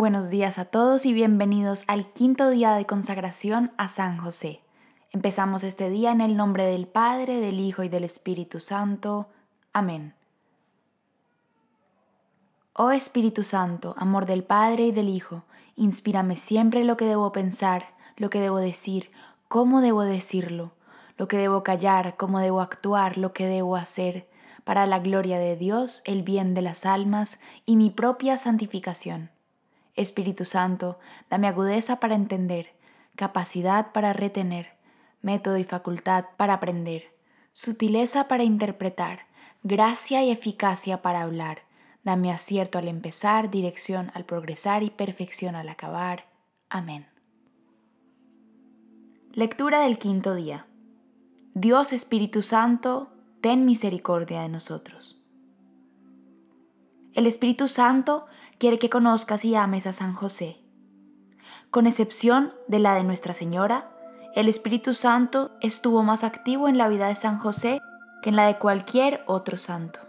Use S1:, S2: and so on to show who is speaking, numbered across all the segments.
S1: Buenos días a todos y bienvenidos al quinto día de consagración a San José. Empezamos este día en el nombre del Padre, del Hijo y del Espíritu Santo. Amén. Oh Espíritu Santo, amor del Padre y del Hijo, inspírame siempre lo que debo pensar, lo que debo decir, cómo debo decirlo, lo que debo callar, cómo debo actuar, lo que debo hacer, para la gloria de Dios, el bien de las almas y mi propia santificación. Espíritu Santo, dame agudeza para entender, capacidad para retener, método y facultad para aprender, sutileza para interpretar, gracia y eficacia para hablar. Dame acierto al empezar, dirección al progresar y perfección al acabar. Amén. Lectura del quinto día. Dios Espíritu Santo, ten misericordia de nosotros. El Espíritu Santo quiere que conozcas y ames a San José. Con excepción de la de Nuestra Señora, el Espíritu Santo estuvo más activo en la vida de San José que en la de cualquier otro santo.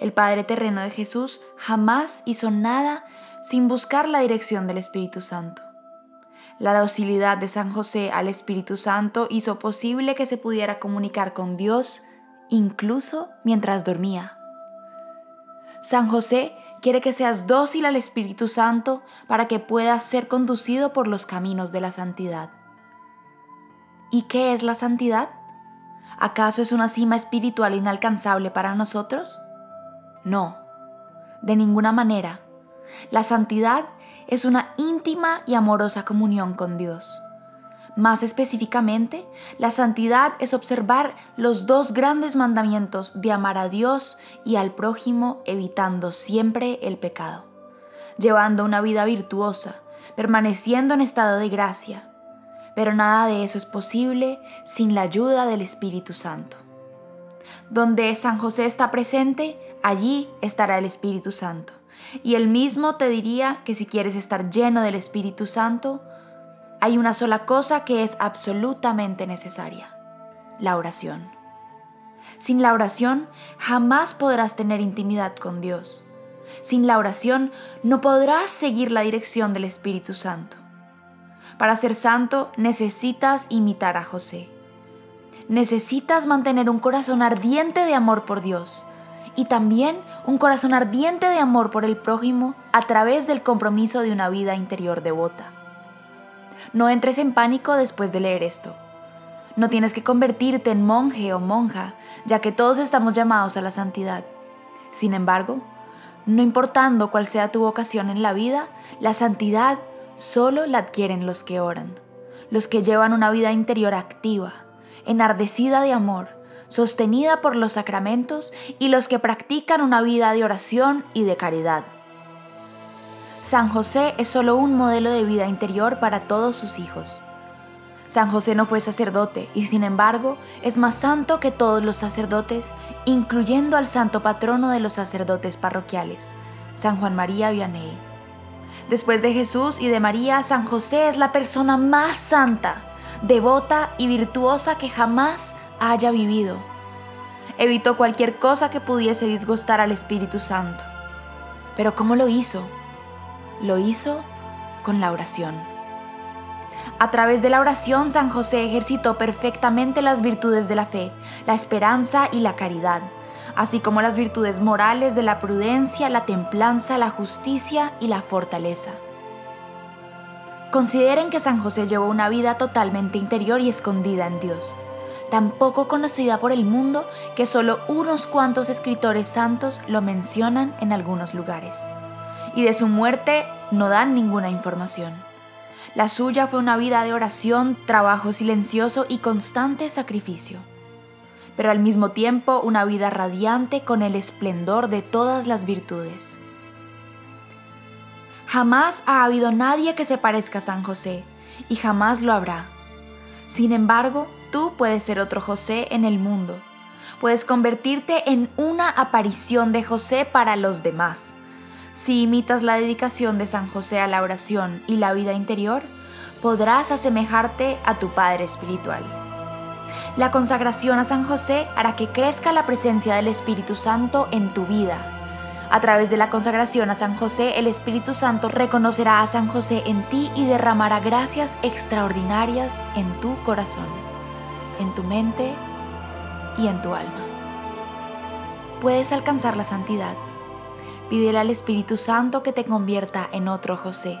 S1: El Padre terreno de Jesús jamás hizo nada sin buscar la dirección del Espíritu Santo. La docilidad de San José al Espíritu Santo hizo posible que se pudiera comunicar con Dios incluso mientras dormía. San José quiere que seas dócil al Espíritu Santo para que puedas ser conducido por los caminos de la santidad. ¿Y qué es la santidad? ¿Acaso es una cima espiritual inalcanzable para nosotros? No, de ninguna manera. La santidad es una íntima y amorosa comunión con Dios. Más específicamente, la santidad es observar los dos grandes mandamientos de amar a Dios y al prójimo evitando siempre el pecado, llevando una vida virtuosa, permaneciendo en estado de gracia, pero nada de eso es posible sin la ayuda del Espíritu Santo. Donde San José está presente, allí estará el Espíritu Santo. Y él mismo te diría que si quieres estar lleno del Espíritu Santo, hay una sola cosa que es absolutamente necesaria, la oración. Sin la oración jamás podrás tener intimidad con Dios. Sin la oración no podrás seguir la dirección del Espíritu Santo. Para ser santo necesitas imitar a José. Necesitas mantener un corazón ardiente de amor por Dios y también un corazón ardiente de amor por el prójimo a través del compromiso de una vida interior devota. No entres en pánico después de leer esto. No tienes que convertirte en monje o monja, ya que todos estamos llamados a la santidad. Sin embargo, no importando cuál sea tu vocación en la vida, la santidad solo la adquieren los que oran, los que llevan una vida interior activa, enardecida de amor, sostenida por los sacramentos y los que practican una vida de oración y de caridad. San José es solo un modelo de vida interior para todos sus hijos. San José no fue sacerdote y sin embargo es más santo que todos los sacerdotes, incluyendo al santo patrono de los sacerdotes parroquiales, San Juan María Vianney. Después de Jesús y de María, San José es la persona más santa, devota y virtuosa que jamás haya vivido. Evitó cualquier cosa que pudiese disgustar al Espíritu Santo. Pero ¿cómo lo hizo? Lo hizo con la oración. A través de la oración, San José ejercitó perfectamente las virtudes de la fe, la esperanza y la caridad, así como las virtudes morales de la prudencia, la templanza, la justicia y la fortaleza. Consideren que San José llevó una vida totalmente interior y escondida en Dios, tan poco conocida por el mundo que solo unos cuantos escritores santos lo mencionan en algunos lugares y de su muerte no dan ninguna información. La suya fue una vida de oración, trabajo silencioso y constante sacrificio, pero al mismo tiempo una vida radiante con el esplendor de todas las virtudes. Jamás ha habido nadie que se parezca a San José, y jamás lo habrá. Sin embargo, tú puedes ser otro José en el mundo. Puedes convertirte en una aparición de José para los demás si imitas la dedicación de San José a la oración y la vida interior, podrás asemejarte a tu Padre Espiritual. La consagración a San José hará que crezca la presencia del Espíritu Santo en tu vida, A través de la consagración a San José, el Espíritu Santo reconocerá a San José en ti y derramará gracias extraordinarias en tu corazón, en tu mente y en tu alma. Puedes alcanzar la santidad. Pídele al Espíritu Santo que te convierta en otro José.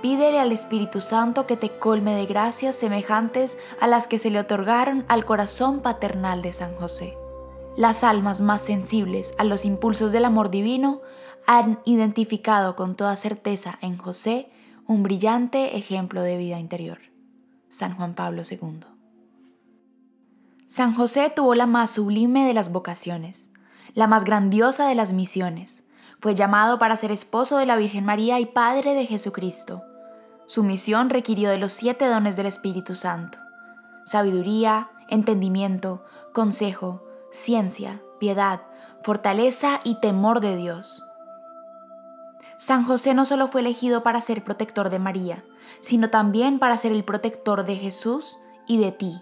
S1: Pídele al Espíritu Santo que te colme de gracias semejantes a las que se le otorgaron al corazón paternal de San José. Las almas más sensibles a los impulsos del amor divino han identificado con toda certeza en José un brillante ejemplo de vida interior. San Juan Pablo II. San José tuvo la más sublime de las vocaciones, la más grandiosa de las misiones. Fue llamado para ser esposo de la Virgen María y padre de Jesucristo. Su misión requirió de los siete dones del Espíritu Santo. Sabiduría, entendimiento, consejo, ciencia, piedad, fortaleza y temor de Dios. San José no solo fue elegido para ser protector de María, sino también para ser el protector de Jesús y de ti.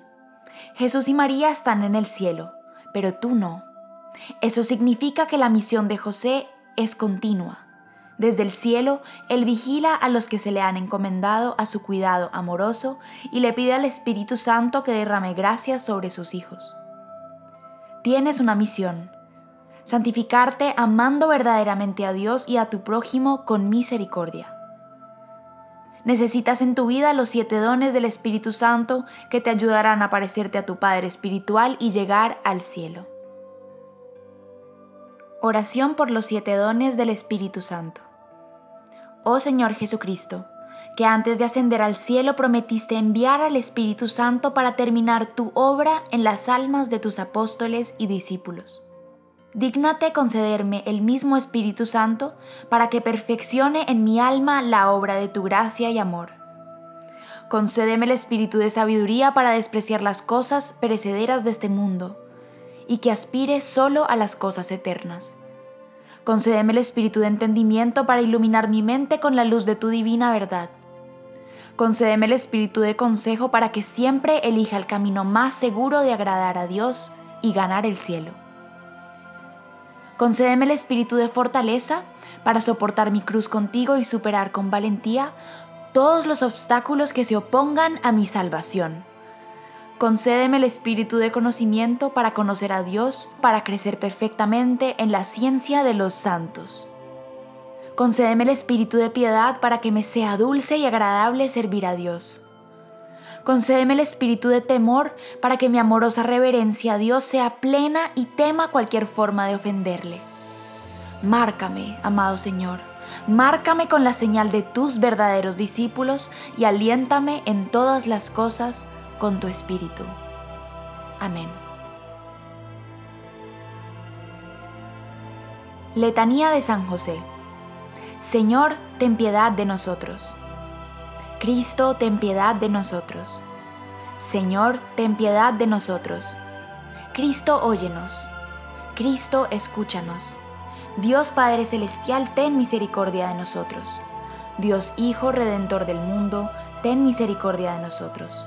S1: Jesús y María están en el cielo, pero tú no. Eso significa que la misión de José es continua. Desde el cielo, Él vigila a los que se le han encomendado a su cuidado amoroso y le pide al Espíritu Santo que derrame gracias sobre sus hijos tienes una misión, santificarte amando verdaderamente a Dios y a tu prójimo con misericordia. Necesitas en tu vida los siete dones del Espíritu Santo que te ayudarán a parecerte a tu Padre Espiritual y llegar al cielo. Oración por los siete dones del Espíritu Santo. Oh Señor Jesucristo, que antes de ascender al cielo prometiste enviar al Espíritu Santo para terminar tu obra en las almas de tus apóstoles y discípulos. Dígnate concederme el mismo Espíritu Santo para que perfeccione en mi alma la obra de tu gracia y amor. Concédeme el espíritu de sabiduría para despreciar las cosas perecederas de este mundo y que aspire solo a las cosas eternas. Concédeme el espíritu de entendimiento para iluminar mi mente con la luz de tu divina verdad Concédeme el espíritu de consejo para que siempre elija el camino más seguro de agradar a Dios y ganar el cielo. Concédeme el espíritu de fortaleza para soportar mi cruz contigo y superar con valentía todos los obstáculos que se opongan a mi salvación. Concédeme el espíritu de conocimiento para conocer a Dios, para crecer perfectamente en la ciencia de los santos. Concédeme el espíritu de piedad para que me sea dulce y agradable servir a Dios. Concédeme el espíritu de temor para que mi amorosa reverencia a Dios sea plena y tema cualquier forma de ofenderle. Márcame, amado Señor, márcame con la señal de tus verdaderos discípulos y aliéntame en todas las cosas con tu espíritu. Amén. Letanía de San José. Señor, ten piedad de nosotros. Cristo, ten piedad de nosotros. Señor, ten piedad de nosotros. Cristo, óyenos. Cristo, escúchanos. Dios Padre Celestial, ten misericordia de nosotros. Dios Hijo Redentor del mundo, ten misericordia de nosotros.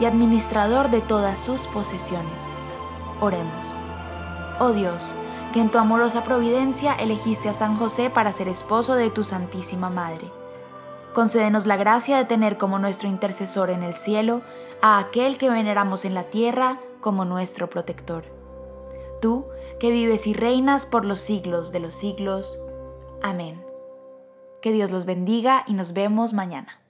S1: y administrador de todas sus posesiones. Oremos. Oh Dios, que en tu amorosa providencia elegiste a San José para ser esposo de tu Santísima Madre. Concédenos la gracia de tener como nuestro intercesor en el cielo a aquel que veneramos en la tierra como nuestro protector tú que vives y reinas por los siglos de los siglos. Amén. Que Dios los bendiga y nos vemos mañana.